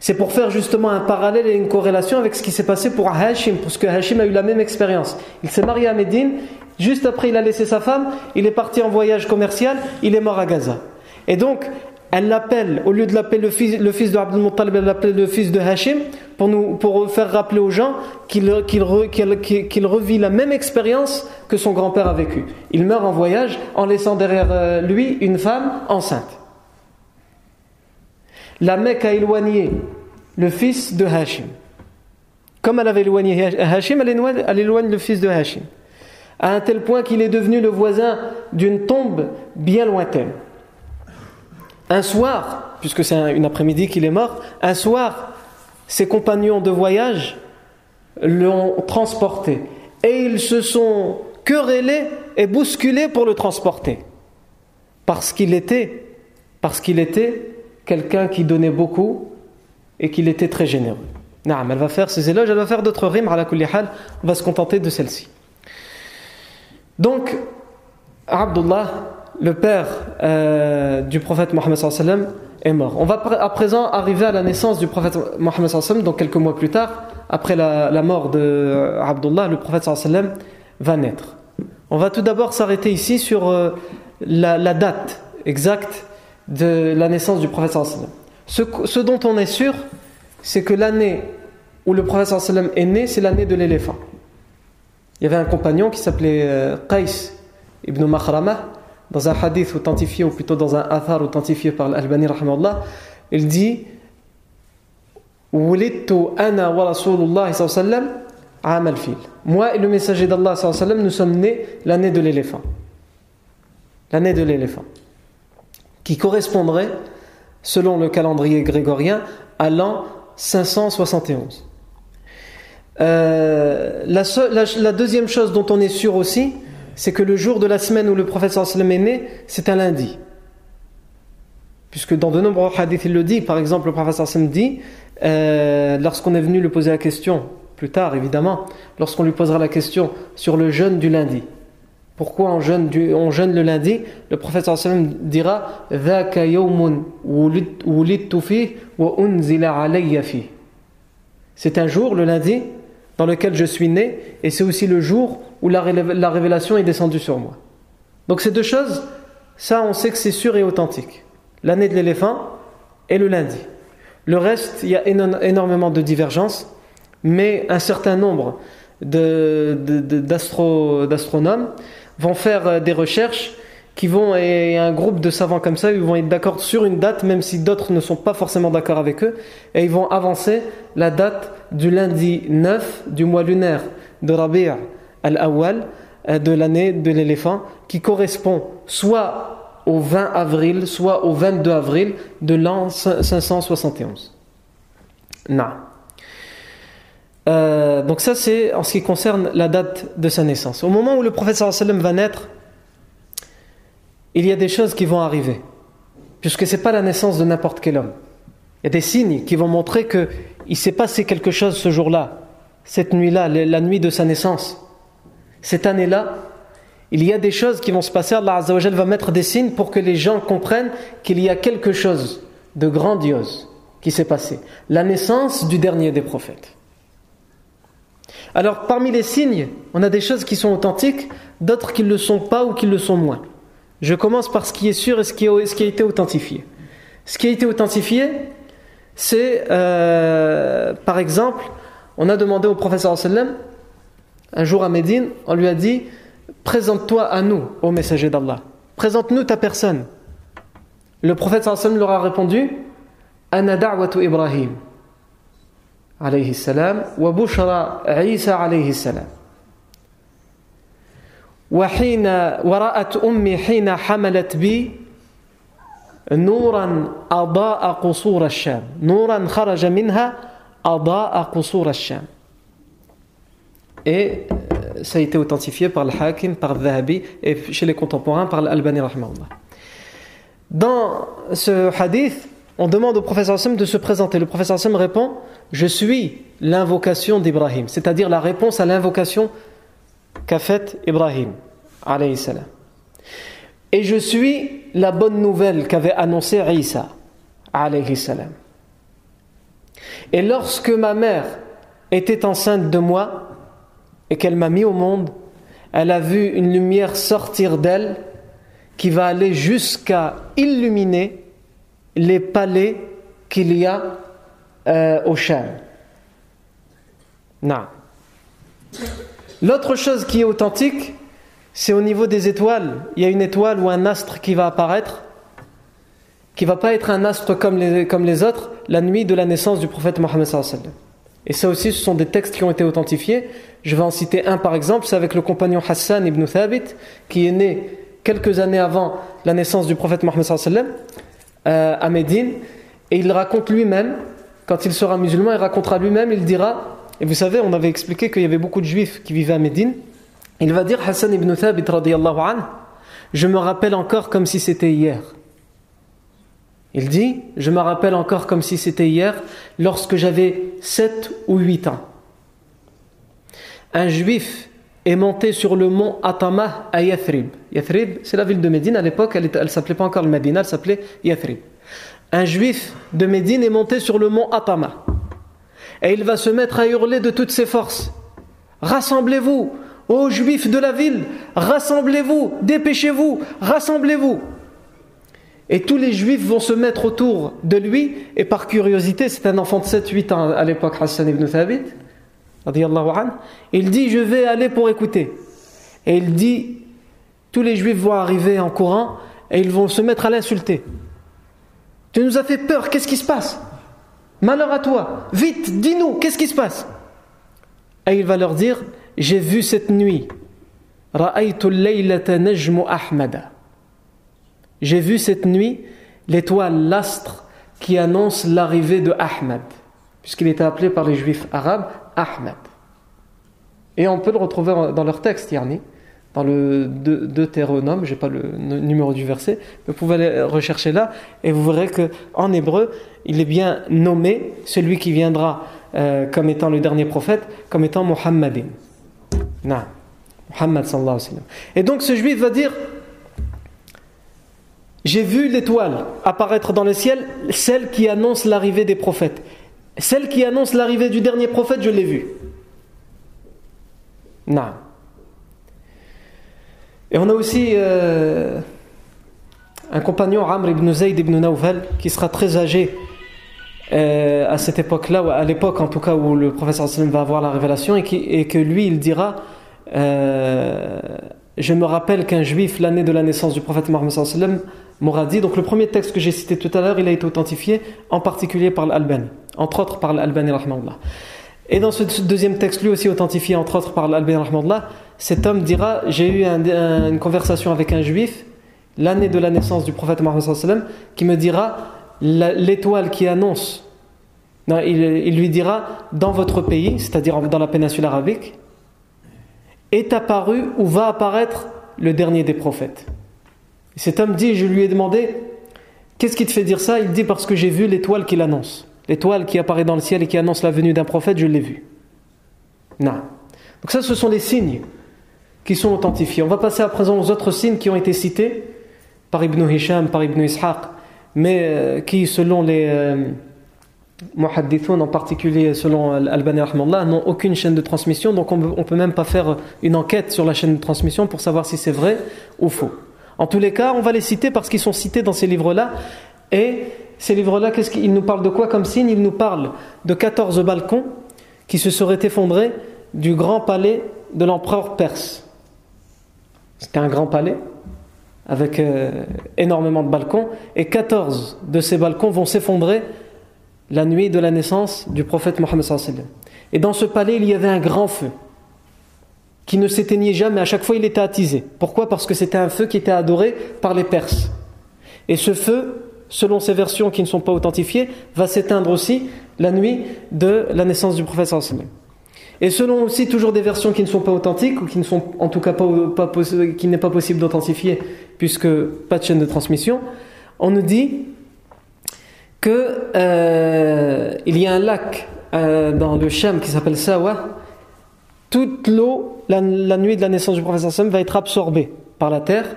C'est pour faire justement un parallèle et une corrélation avec ce qui s'est passé pour Hashim, parce que Hashim a eu la même expérience. Il s'est marié à Médine, juste après il a laissé sa femme, il est parti en voyage commercial, il est mort à Gaza. Et donc, elle l'appelle, au lieu de l'appeler le fils, le fils de Abdul Muttalib, elle l'appelle le fils de Hashim, pour, nous, pour faire rappeler aux gens qu'il revit la même expérience que son grand-père a vécu. Il meurt en voyage en laissant derrière euh, lui une femme enceinte. La Mecque a éloigné le fils de Hashim. Comme elle avait éloigné Hashim, elle éloigne, le fils de Hashim. À un tel point qu'il est devenu le voisin d'une tombe bien lointaine. Un soir, puisque c'est une après-midi qu'il est mort, un soir, ses compagnons de voyage l'ont transporté. Et ils se sont querellés et bousculés pour le transporter. Parce qu'il était, parce qu'il était quelqu'un qui donnait beaucoup et qu'il était très généreux. Naam, elle va faire ses éloges, elle va faire d'autres rimes, à la on va se contenter de celle-ci. Donc, Abdullah, le père euh, du prophète Mohammed est mort. On va à présent arriver à la naissance du prophète Mohammed donc quelques mois plus tard, après la, mort d'Abdullah, le prophète va naître. On va tout d'abord s'arrêter ici sur euh, la, date exacte de la naissance du prophète ce, ce dont on est sûr, c'est que l'année où le prophète est né, c'est l'année de l'éléphant. Il y avait un compagnon qui s'appelait euh, Qais ibn Makhrama, dans un hadith authentifié, ou plutôt dans un athar authentifié par l'Albani, il dit Moi et le messager d'Allah, nous sommes nés l'année de l'éléphant. L'année de l'éléphant qui correspondrait, selon le calendrier grégorien, à l'an 571. Euh, la, deuxième chose dont on est sûr aussi, c'est que le jour de la semaine où le prophète sallam est né, c'est un lundi. Puisque dans de nombreux hadiths, il le dit. Par exemple, le prophète sallam dit, euh, lorsqu'on est venu lui poser la question, plus tard évidemment, lorsqu'on lui posera la question sur le jeûne du lundi, pourquoi on jeûne, on jeûne le lundi Le prophète sallam dira C'est un jour, le lundi, dans lequel je suis né, et c'est aussi le jour où la, révélation est descendue sur moi. Donc ces deux choses, ça on sait que c'est sûr et authentique. L'année de l'éléphant et le lundi. Le reste, il y a énormément de divergences, mais un certain nombre d'astronomes vont faire euh, des recherches qui vont, et un groupe de savants comme ça, ils vont être d'accord sur une date, même si d'autres ne sont pas forcément d'accord avec eux, et ils vont avancer la date du lundi 9 du mois lunaire de Rabi' al-Awwal, euh, de l'année de l'éléphant, qui correspond soit au 20 avril, soit au 22 avril de l'an 571. Non. Euh, donc ça c'est en ce qui concerne la date de sa naissance. Au moment où le prophète sallam va naître, il y a des choses qui vont arriver. Puisque ce n'est pas la naissance de n'importe quel homme. Il y a des signes qui vont montrer qu'il s'est passé quelque chose ce jour-là, cette nuit-là, la nuit de sa naissance. Cette année-là, il y a des choses qui vont se passer. Allah va mettre des signes pour que les gens comprennent qu'il y a quelque chose de grandiose qui s'est passé. La naissance du dernier des prophètes. Alors, parmi les signes, on a des choses qui sont authentiques, d'autres qui ne le sont pas ou qui le sont moins. Je commence par ce qui est sûr et ce qui a, été authentifié. Ce qui a été authentifié, c'est, euh, par exemple, on a demandé au professeur sallam, un jour à Médine, on lui a dit Présente-toi à nous, ô messager d'Allah. Présente-nous ta personne. Le prophète sallam leur a répondu Ana Ibrahim عليه السلام وبشرى عيسى عليه السلام. وحين ورأت أمي حين حملت بي نورا أضاء قصور الشام. نورا خرج منها أضاء قصور الشام. Et euh, ça a été authentifié par الحاكم par الذهبي et chez les الألباني رحمه الله Dans ce hadith, on demande au professeur Hassan de se présenter. Le professeur Hassan répond Je suis l'invocation d'Ibrahim, c'est-à-dire la réponse à l'invocation qu'a faite Ibrahim. Et je suis la bonne nouvelle qu'avait annoncée Isa. Et lorsque ma mère était enceinte de moi et qu'elle m'a mis au monde, elle a vu une lumière sortir d'elle qui va aller jusqu'à illuminer les palais qu'il y a euh, au. Non. L'autre chose qui est authentique, c'est au niveau des étoiles. Il y a une étoile ou un astre qui va apparaître, qui va pas être un astre comme les, comme les autres, la nuit de la naissance du prophète Mohammed. Et ça aussi, ce sont des textes qui ont été authentifiés. Je vais en citer un par exemple, c'est avec le compagnon Hassan ibn Thabit, qui est né quelques années avant la naissance du prophète Mohammed euh, à Médine. Et il raconte lui-même, quand il sera musulman, il racontera lui-même, il dira, et vous savez, on avait expliqué qu'il y avait beaucoup de juifs qui vivaient à Médine. Il va dire, Hassan ibn Thabit radiallahu an, je me rappelle encore comme si c'était hier. Il dit, je me rappelle encore comme si c'était hier, lorsque j'avais 7 ou 8 ans. Un juif est monté sur le mont Atama à Yathrib. Yathrib, c'est la ville de Médine. À l'époque, elle ne s'appelait pas encore le Médine, elle s'appelait Yathrib. Un juif de Médine est monté sur le mont Atama. Et il va se mettre à hurler de toutes ses forces. Rassemblez-vous, ô juifs de la ville, rassemblez-vous, dépêchez-vous, rassemblez-vous. Et tous les juifs vont se mettre autour de lui, et par curiosité, c'est un enfant de 7-8 ans à l'époque, Hassan ibn Thabit, il dit Je vais aller pour écouter. Et il dit Tous les juifs vont arriver en courant et ils vont se mettre à l'insulter. Tu nous as fait peur, qu'est-ce qui se passe? Malheur à toi, vite, dis-nous, qu'est-ce qui se passe? Et il va leur dire J'ai vu cette nuit. J'ai vu cette nuit l'étoile, l'astre qui annonce l'arrivée de Ahmad, puisqu'il était appelé par les juifs arabes Ahmed. Et on peut le retrouver dans leur texte, Yarni, dans le Deutéronome, je n'ai pas le numéro du verset, mais vous pouvez aller rechercher là, et vous verrez qu'en hébreu, il est bien nommé, celui qui viendra euh, comme étant le dernier prophète, comme étant Muhammadin. Non. Muhammad sallallahu alayhi wa sallam. Et donc ce juif va dire J'ai vu l'étoile apparaître dans le ciel, celle qui annonce l'arrivée des prophètes. Celle qui annonce l'arrivée du dernier prophète, je l'ai vue. Non. Et on a aussi euh, un compagnon, Amr ibn Zayd ibn Nawfal, qui sera très âgé euh, à cette époque-là, à l'époque en tout cas où le professeur sallam va avoir la révélation, et, que lui il dira euh, Je me rappelle qu'un juif, l'année de la naissance du prophète Mohammed m'aura dit. Donc le premier texte que j'ai cité tout à l'heure, il a été authentifié en particulier par l'Albani, entre autres par l'Albani. Et dans ce deuxième texte, lui aussi authentifié entre autres par l'Albani, cet homme dira J'ai eu une conversation avec un juif l'année de la naissance du prophète Mohammed qui me dira l'étoile qui annonce, il, lui dira dans votre pays, c'est-à-dire dans la péninsule arabique, est apparu ou va apparaître le dernier des prophètes. cet homme dit, je lui ai demandé, qu'est-ce qui te fait dire ça? Il dit parce que j'ai vu l'étoile qui l'annonce. L'étoile qui apparaît dans le ciel et qui annonce la venue d'un prophète, je l'ai vu. Non. Donc ça, ce sont les signes qui sont authentifiés. On va passer à présent aux autres signes qui ont été cités par Ibn Hisham, par Ibn Ishaq, mais euh, qui, selon les euh, en particulier selon Al-Bani n'ont aucune chaîne de transmission, donc on ne peut même pas faire une enquête sur la chaîne de transmission pour savoir si c'est vrai ou faux. En tous les cas, on va les citer parce qu'ils sont cités dans ces livres-là. Et ces livres-là, qu'est-ce qu'ils nous parlent de quoi comme signe? Ils nous parlent de 14 balcons qui se seraient effondrés du grand palais de l'empereur perse. C'était un grand palais avec euh, énormément de balcons, et 14 de ces balcons vont s'effondrer la nuit de la naissance du prophète Mohammed. Et dans ce palais, il y avait un grand feu qui ne s'éteignait jamais, à chaque fois il était attisé. Pourquoi? Parce que c'était un feu qui était adoré par les Perses. Et ce feu, selon ces versions qui ne sont pas authentifiées, va s'éteindre aussi la nuit de la naissance du prophète. Et selon aussi toujours des versions qui ne sont pas authentiques, ou qui ne sont en tout cas pas, pas qui n'est pas possible d'authentifier, puisque pas de chaîne de transmission, on nous dit que euh, il y a un lac euh, dans le Shem qui s'appelle Sawa. Toute l'eau, la, nuit de la naissance du prophète Sam, va être absorbée par la terre.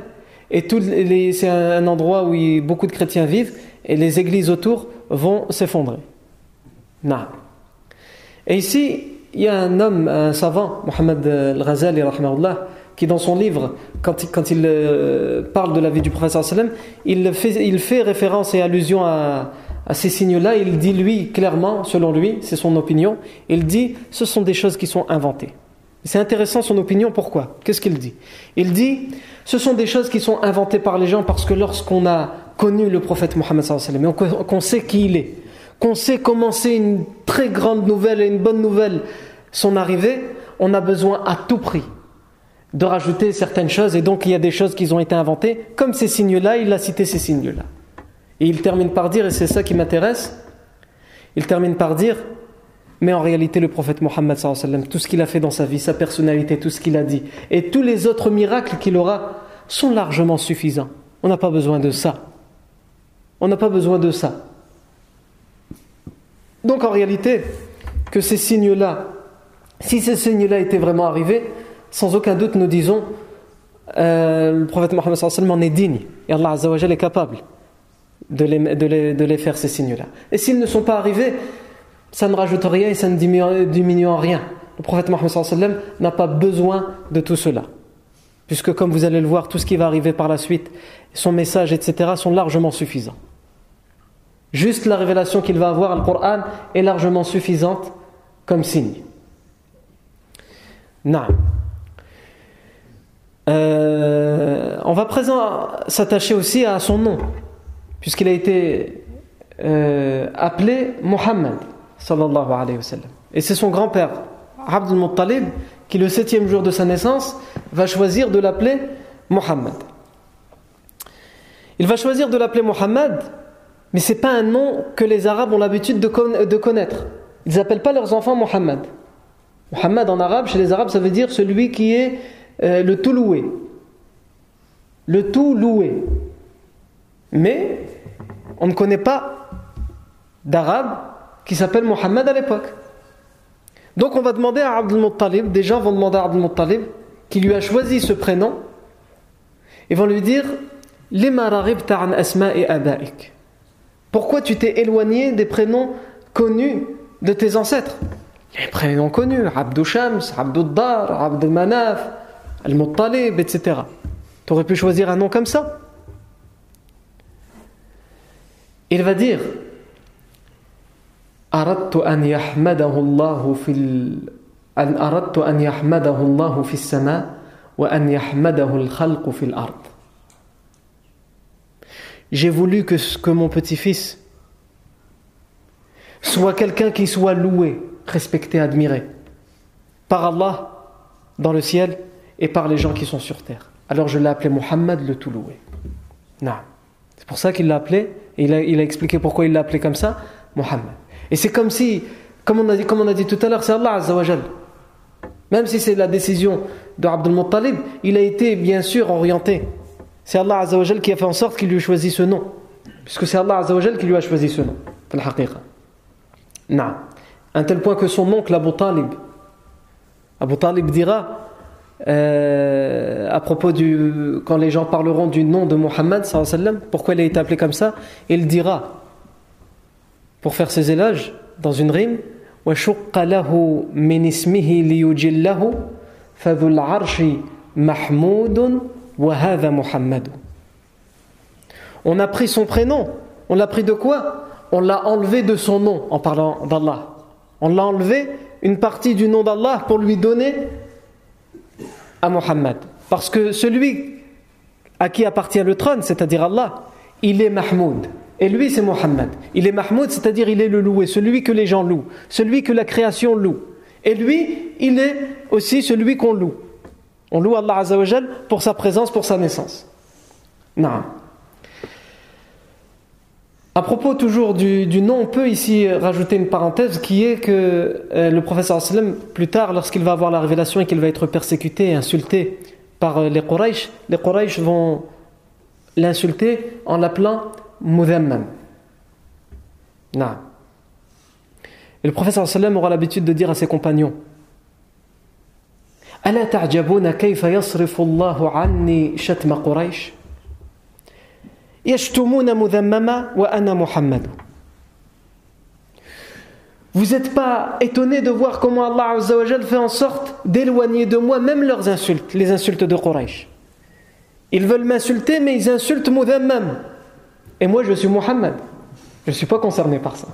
Et c'est un, endroit où beaucoup de chrétiens vivent et les églises autour vont s'effondrer. Et ici, il y a un homme, un savant, Mohamed Al-Ghazali, qui dans son livre, quand, il euh, parle de la vie du prophète il fait, il fait référence et allusion à, à ces signes-là. Il dit, lui, clairement, selon lui, c'est son opinion, il dit, ce sont des choses qui sont inventées. C'est intéressant son opinion, pourquoi? Qu'est-ce qu'il dit? Il dit, ce sont des choses qui sont inventées par les gens parce que lorsqu'on a connu le prophète Mohammed qu'on sait qui il est, qu'on sait comment c'est une très grande nouvelle et une bonne nouvelle son arrivée, on a besoin à tout prix de rajouter certaines choses et donc il y a des choses qui ont été inventées. Comme ces signes-là, il a cité ces signes-là. Et il termine par dire, et c'est ça qui m'intéresse, il termine par dire, mais en réalité le prophète Mohammed tout ce qu'il a fait dans sa vie, sa personnalité, tout ce qu'il a dit, et tous les autres miracles qu'il aura sont largement suffisants. On n'a pas besoin de ça. On n'a pas besoin de ça. Donc en réalité, que ces signes-là si ces signes-là étaient vraiment arrivés, sans aucun doute nous disons euh, le prophète Mohammed en est digne et Allah Azzawajal est capable de les, de les, faire ces signes-là. Et s'ils ne sont pas arrivés, ça ne rajoute rien et ça ne diminue, en rien. Le prophète Mohammed n'a pas besoin de tout cela. Puisque comme vous allez le voir, tout ce qui va arriver par la suite, son message, etc., sont largement suffisants. Juste la révélation qu'il va avoir, le Coran, est largement suffisante comme signe. Non. Euh, on va présent s'attacher aussi à son nom, puisqu'il a été euh, appelé Muhammad, sallallahu alayhi wa. Et c'est son grand-père, Abdul Muttalib, qui le septième jour de sa naissance va choisir de l'appeler Muhammad. Il va choisir de l'appeler Muhammad, mais ce n'est pas un nom que les Arabes ont l'habitude de, connaître. Ils n'appellent pas leurs enfants Muhammad. Muhammad en arabe, chez les arabes, ça veut dire celui qui est euh, le tout loué. Le tout loué. Mais on ne connaît pas d'arabe qui s'appelle Muhammad à l'époque. Donc on va demander à Abdul Muttalib, des gens vont demander à Abdul Muttalib, qui lui a choisi ce prénom, et vont lui dire Pourquoi tu t'es éloigné des prénoms connus de tes ancêtres? Des prénoms connus, Abdou Shams, Abdou Dar, Abdou Manaf, Al-Muttalib, etc. Tu aurais pu choisir un nom comme ça Il va dire أردت أن يحمده الله في ال... أن أردت أن يحمده الله في السماء وأن يحمده الخلق في الأرض J'ai voulu que, que mon petit-fils soit quelqu'un qui soit loué, respecté, admiré par Allah dans le ciel et par les gens qui sont sur terre. Alors je l'ai appelé Muhammad le tout loué. Non. C'est pour ça qu'il l'a appelé, et il a, il a expliqué pourquoi il l'a appelé comme ça, Muhammad. Et c'est comme si, comme on a dit, comme on a dit tout à l'heure, c'est Allah Azzawajal. Même si c'est la décision de Abdul Muttalib, il a été bien sûr orienté. C'est Allah Azzawajal qui a fait en sorte qu'il lui ait choisi ce nom. Puisque c'est Allah Azzawajal qui lui a choisi ce nom. Non. Un tel point que son oncle Abu Talib, Abu Talib dira, euh, à propos du quand les gens parleront du nom de Mohammed pourquoi il a été appelé comme ça il dira pour faire ses éloges dans une rime on a pris son prénom on l'a pris de quoi? On l'a enlevé de son nom en parlant d'Allah on l'a enlevé une partie du nom d'Allah pour lui donner à Muhammad. Parce que celui à qui appartient le trône, c'est-à-dire Allah, il est Mahmoud. Et lui, c'est Muhammad. Il est Mahmoud, c'est-à-dire il est le loué, celui que les gens louent, celui que la création loue. Et lui, il est aussi celui qu'on loue. On loue Allah Azzawajal pour sa présence, pour sa naissance. Non. À propos toujours du, nom, on peut ici rajouter une parenthèse qui est que euh, le professeur sallam, plus tard, lorsqu'il va avoir la révélation et qu'il va être persécuté et insulté par euh, les Quraysh, les Quraysh vont l'insulter en l'appelant Mudhammam. Non. Et le professeur sallam aura l'habitude de dire à ses compagnons ألا تعجبون كيف يصرف الله عني شتم قريش vous n'êtes pas étonné de voir comment Allah fait en sorte d'éloigner de moi même leurs insultes, les insultes de Quraysh. Ils veulent m'insulter, mais ils insultent Mudhammam. et moi, je suis Muhammad. Je ne suis pas concerné par ça.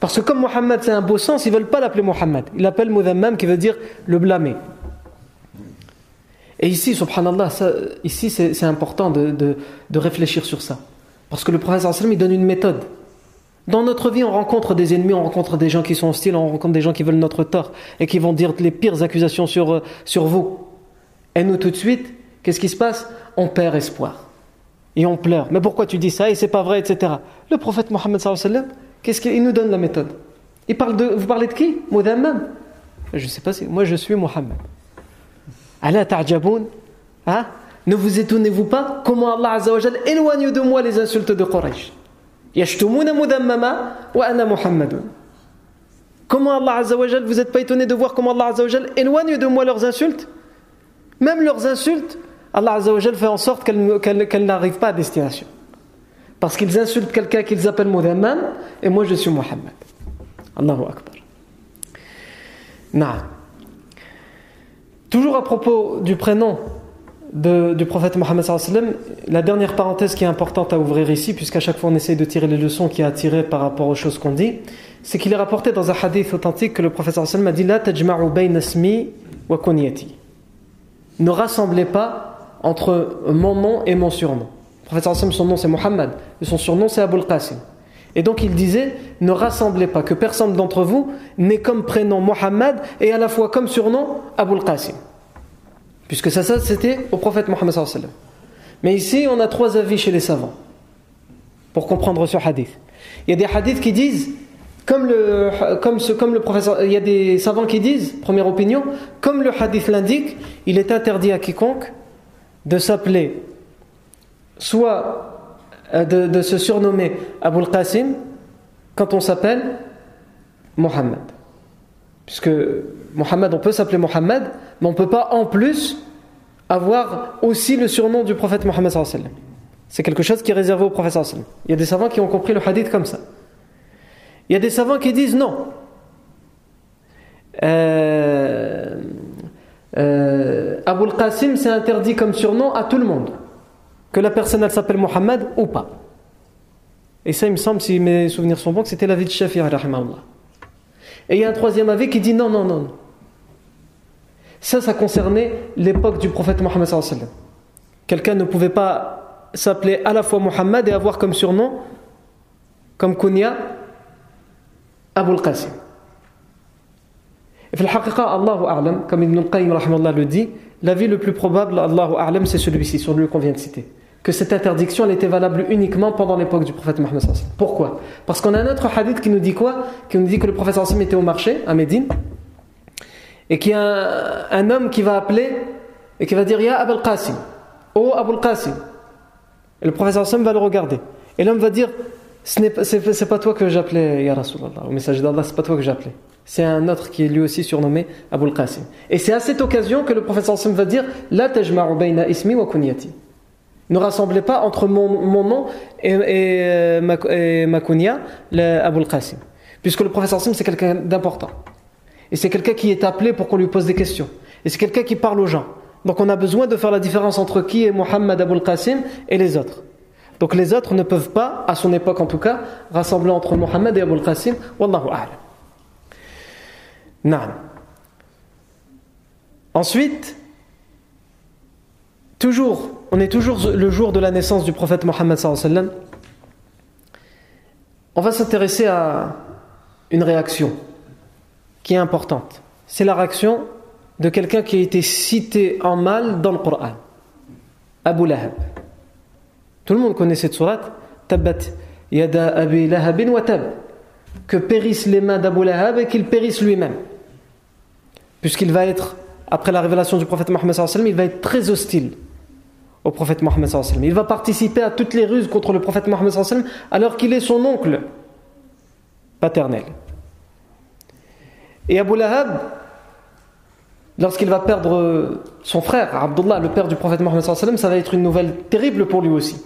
Parce que comme Muhammad, c'est un beau sens, ils ne veulent pas l'appeler Muhammad. Ils l'appellent Mudhammam, qui veut dire le blâmer. Et ici, subhanallah, ici c'est important de, de, réfléchir sur ça. Parce que le prophète il donne une méthode. Dans notre vie, on rencontre des ennemis, on rencontre des gens qui sont hostiles, on rencontre des gens qui veulent notre tort et qui vont dire les pires accusations sur, euh, sur vous. Et nous, tout de suite, qu'est-ce qui se passe? On perd espoir. Et on pleure. Mais pourquoi tu dis ça Et c'est pas vrai, etc. Le prophète Mohammed, qu'est-ce qu'il nous donne la méthode? Il parle de, Vous parlez de qui? Moudammam Je sais pas si. Moi, je suis Mohammed. Allah ta'jaboun hein? Ne vous étonnez-vous pas comment Allah Azzawajal éloigne de moi les insultes de Quraysh? Yashtumuna mudammama wa ana Muhammadun Comment Allah Azzawajal, vous n'êtes pas étonné de voir comment Allah Azzawajal éloigne de moi leurs insultes? Même leurs insultes, Allah Azzawajal fait en sorte qu'elles n'arrivent pas à destination. Parce qu'ils insultent quelqu'un qu'ils appellent Mudammam et moi je suis Muhammad. Allahu Akbar. Naam. Toujours à propos du prénom du prophète Mohammed, la dernière parenthèse qui est importante à ouvrir ici, puisqu'à chaque fois on essaye de tirer les leçons qui a tirées par rapport aux choses qu'on dit, c'est qu'il est rapporté dans un hadith authentique que le prophète a dit La tajma'u wa kunyati. Ne rassemblez pas entre mon nom et mon surnom. Le prophète son nom c'est Mohammed, et son surnom c'est Abul Qasim. Et donc il disait, ne rassemblez pas, que personne d'entre vous n'ait comme prénom Mohammed et à la fois comme surnom Abul Qasim. Puisque ça, ça c'était au prophète Mohammed. Mais ici, on a trois avis chez les savants pour comprendre ce hadith. Il y a des hadiths qui disent, comme le, comme ce, comme le professeur, il y a des savants qui disent, première opinion, comme le hadith l'indique, il est interdit à quiconque de s'appeler soit euh, de, se surnommer Abul Qasim quand on s'appelle Mohammed. Puisque Mohammed, on peut s'appeler Mohammed, mais on ne peut pas en plus avoir aussi le surnom du prophète Mohammed. C'est quelque chose qui est réservé au prophète. Il y a des savants qui ont compris le hadith comme ça. Il y a des savants qui disent non. Euh, euh, Abul Qasim, c'est interdit comme surnom à tout le monde que la personne elle s'appelle Mohammed ou pas. Et ça, il me semble, si mes souvenirs sont bons, que c'était l'avis de Shafi'i, Et il y a un troisième avis qui dit non, non, non. Ça, ça concernait l'époque du prophète Mohammed Quelqu'un ne pouvait pas s'appeler à la fois Mohammed et avoir comme surnom, comme kunya, Abu al-Qasim. Et Allahu A'lam, comme Ibn al-Qayyim le dit, l'avis le plus probable, Allahu A'lam, c'est celui-ci, sur lui qu'on vient de citer. Que cette interdiction, elle était valable uniquement pendant l'époque du prophète Mohammed Pourquoi? Parce qu'on a un autre hadith qui nous dit quoi? Qui nous dit que le prophète était au marché, à Médine, et qu'il y a un, homme qui va appeler et qui va dire Ya Abul Qasim, oh Abul Qasim. Et le prophète va le regarder. Et l'homme va dire Ce n'est pas toi que j'appelais, Ya Rasulallah, au message d'Allah, c'est pas toi que j'appelais c'est un autre qui est lui aussi surnommé Abul Qasim. Et c'est à cette occasion que le prophète sallam va dire La tajma'u bayna ismi wa kunyati. Ne rassemblez pas entre mon, nom et, et, ma, kunya, Abul Qasim. Puisque le prophète sallam c'est quelqu'un d'important. Et c'est quelqu'un qui est appelé pour qu'on lui pose des questions. Et c'est quelqu'un qui parle aux gens. Donc on a besoin de faire la différence entre qui est Muhammad Abul Qasim et les autres. Donc les autres ne peuvent pas, à son époque en tout cas, rassembler entre Muhammad et Abul Qasim. Wallahu a'lam. Ensuite, toujours, on est toujours le jour de la naissance du prophète Mohammed sallam. On va s'intéresser à une réaction qui est importante. C'est la réaction de quelqu'un qui a été cité en mal dans le Coran. Abu Lahab. Tout le monde connaît cette sourate. Tabbat yada abi lahabin wa tab. Que périssent les mains d'Abu Lahab et qu'il périsse lui-même puisqu'il va être, après la révélation du prophète Mohammed, il va être très hostile au prophète Mohammed. Il va participer à toutes les ruses contre le prophète Mohammed alors qu'il est son oncle paternel. Et Abu Lahab, lorsqu'il va perdre son frère, Abdullah, le père du prophète Mohammed, ça va être une nouvelle terrible pour lui aussi.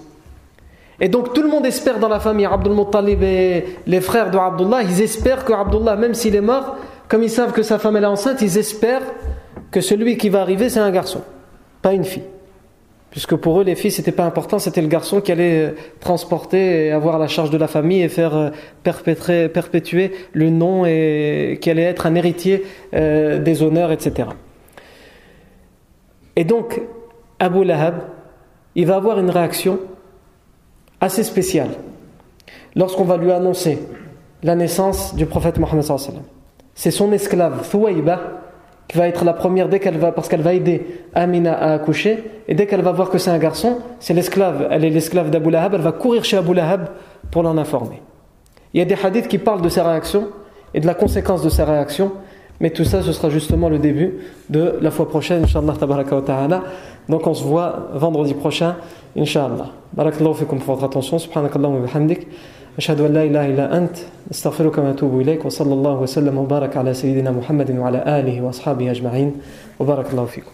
Et donc tout le monde espère dans la famille, Abdul Muttalib et les frères de Abdullah, ils espèrent que Abdullah, même s'il est mort, comme ils savent que sa femme est enceinte, ils espèrent que celui qui va arriver, c'est un garçon, pas une fille. Puisque pour eux, les filles, c'était pas important, c'était le garçon qui allait euh, transporter et avoir la charge de la famille et faire euh, perpétuer le nom et qui allait être un héritier euh, des honneurs, etc. Et donc, Abu Lahab, il va avoir une réaction assez spéciale lorsqu'on va lui annoncer la naissance du prophète Mohammed c'est son esclave Thouaïba qui va être la première dès qu'elle va parce qu'elle va aider Amina à accoucher et dès qu'elle va voir que c'est un garçon c'est l'esclave elle est l'esclave d'Abu Lahab elle va courir chez Abu Lahab pour l'en informer. Il y a des hadiths qui parlent de ses réactions et de la conséquence de ses réactions mais tout ça ce sera justement le début de la fois prochaine Inch'Allah tabaraka wa ta'ala donc on se voit vendredi prochain Inch'Allah barakallahu fikum pour votre attention subhanakallahu wa bihamdik أشهد أن لا إله إلا أنت استغفرك وأتوب إليك وصلى الله وسلم وبارك على سيدنا محمد وعلى آله وأصحابه أجمعين وبارك الله فيكم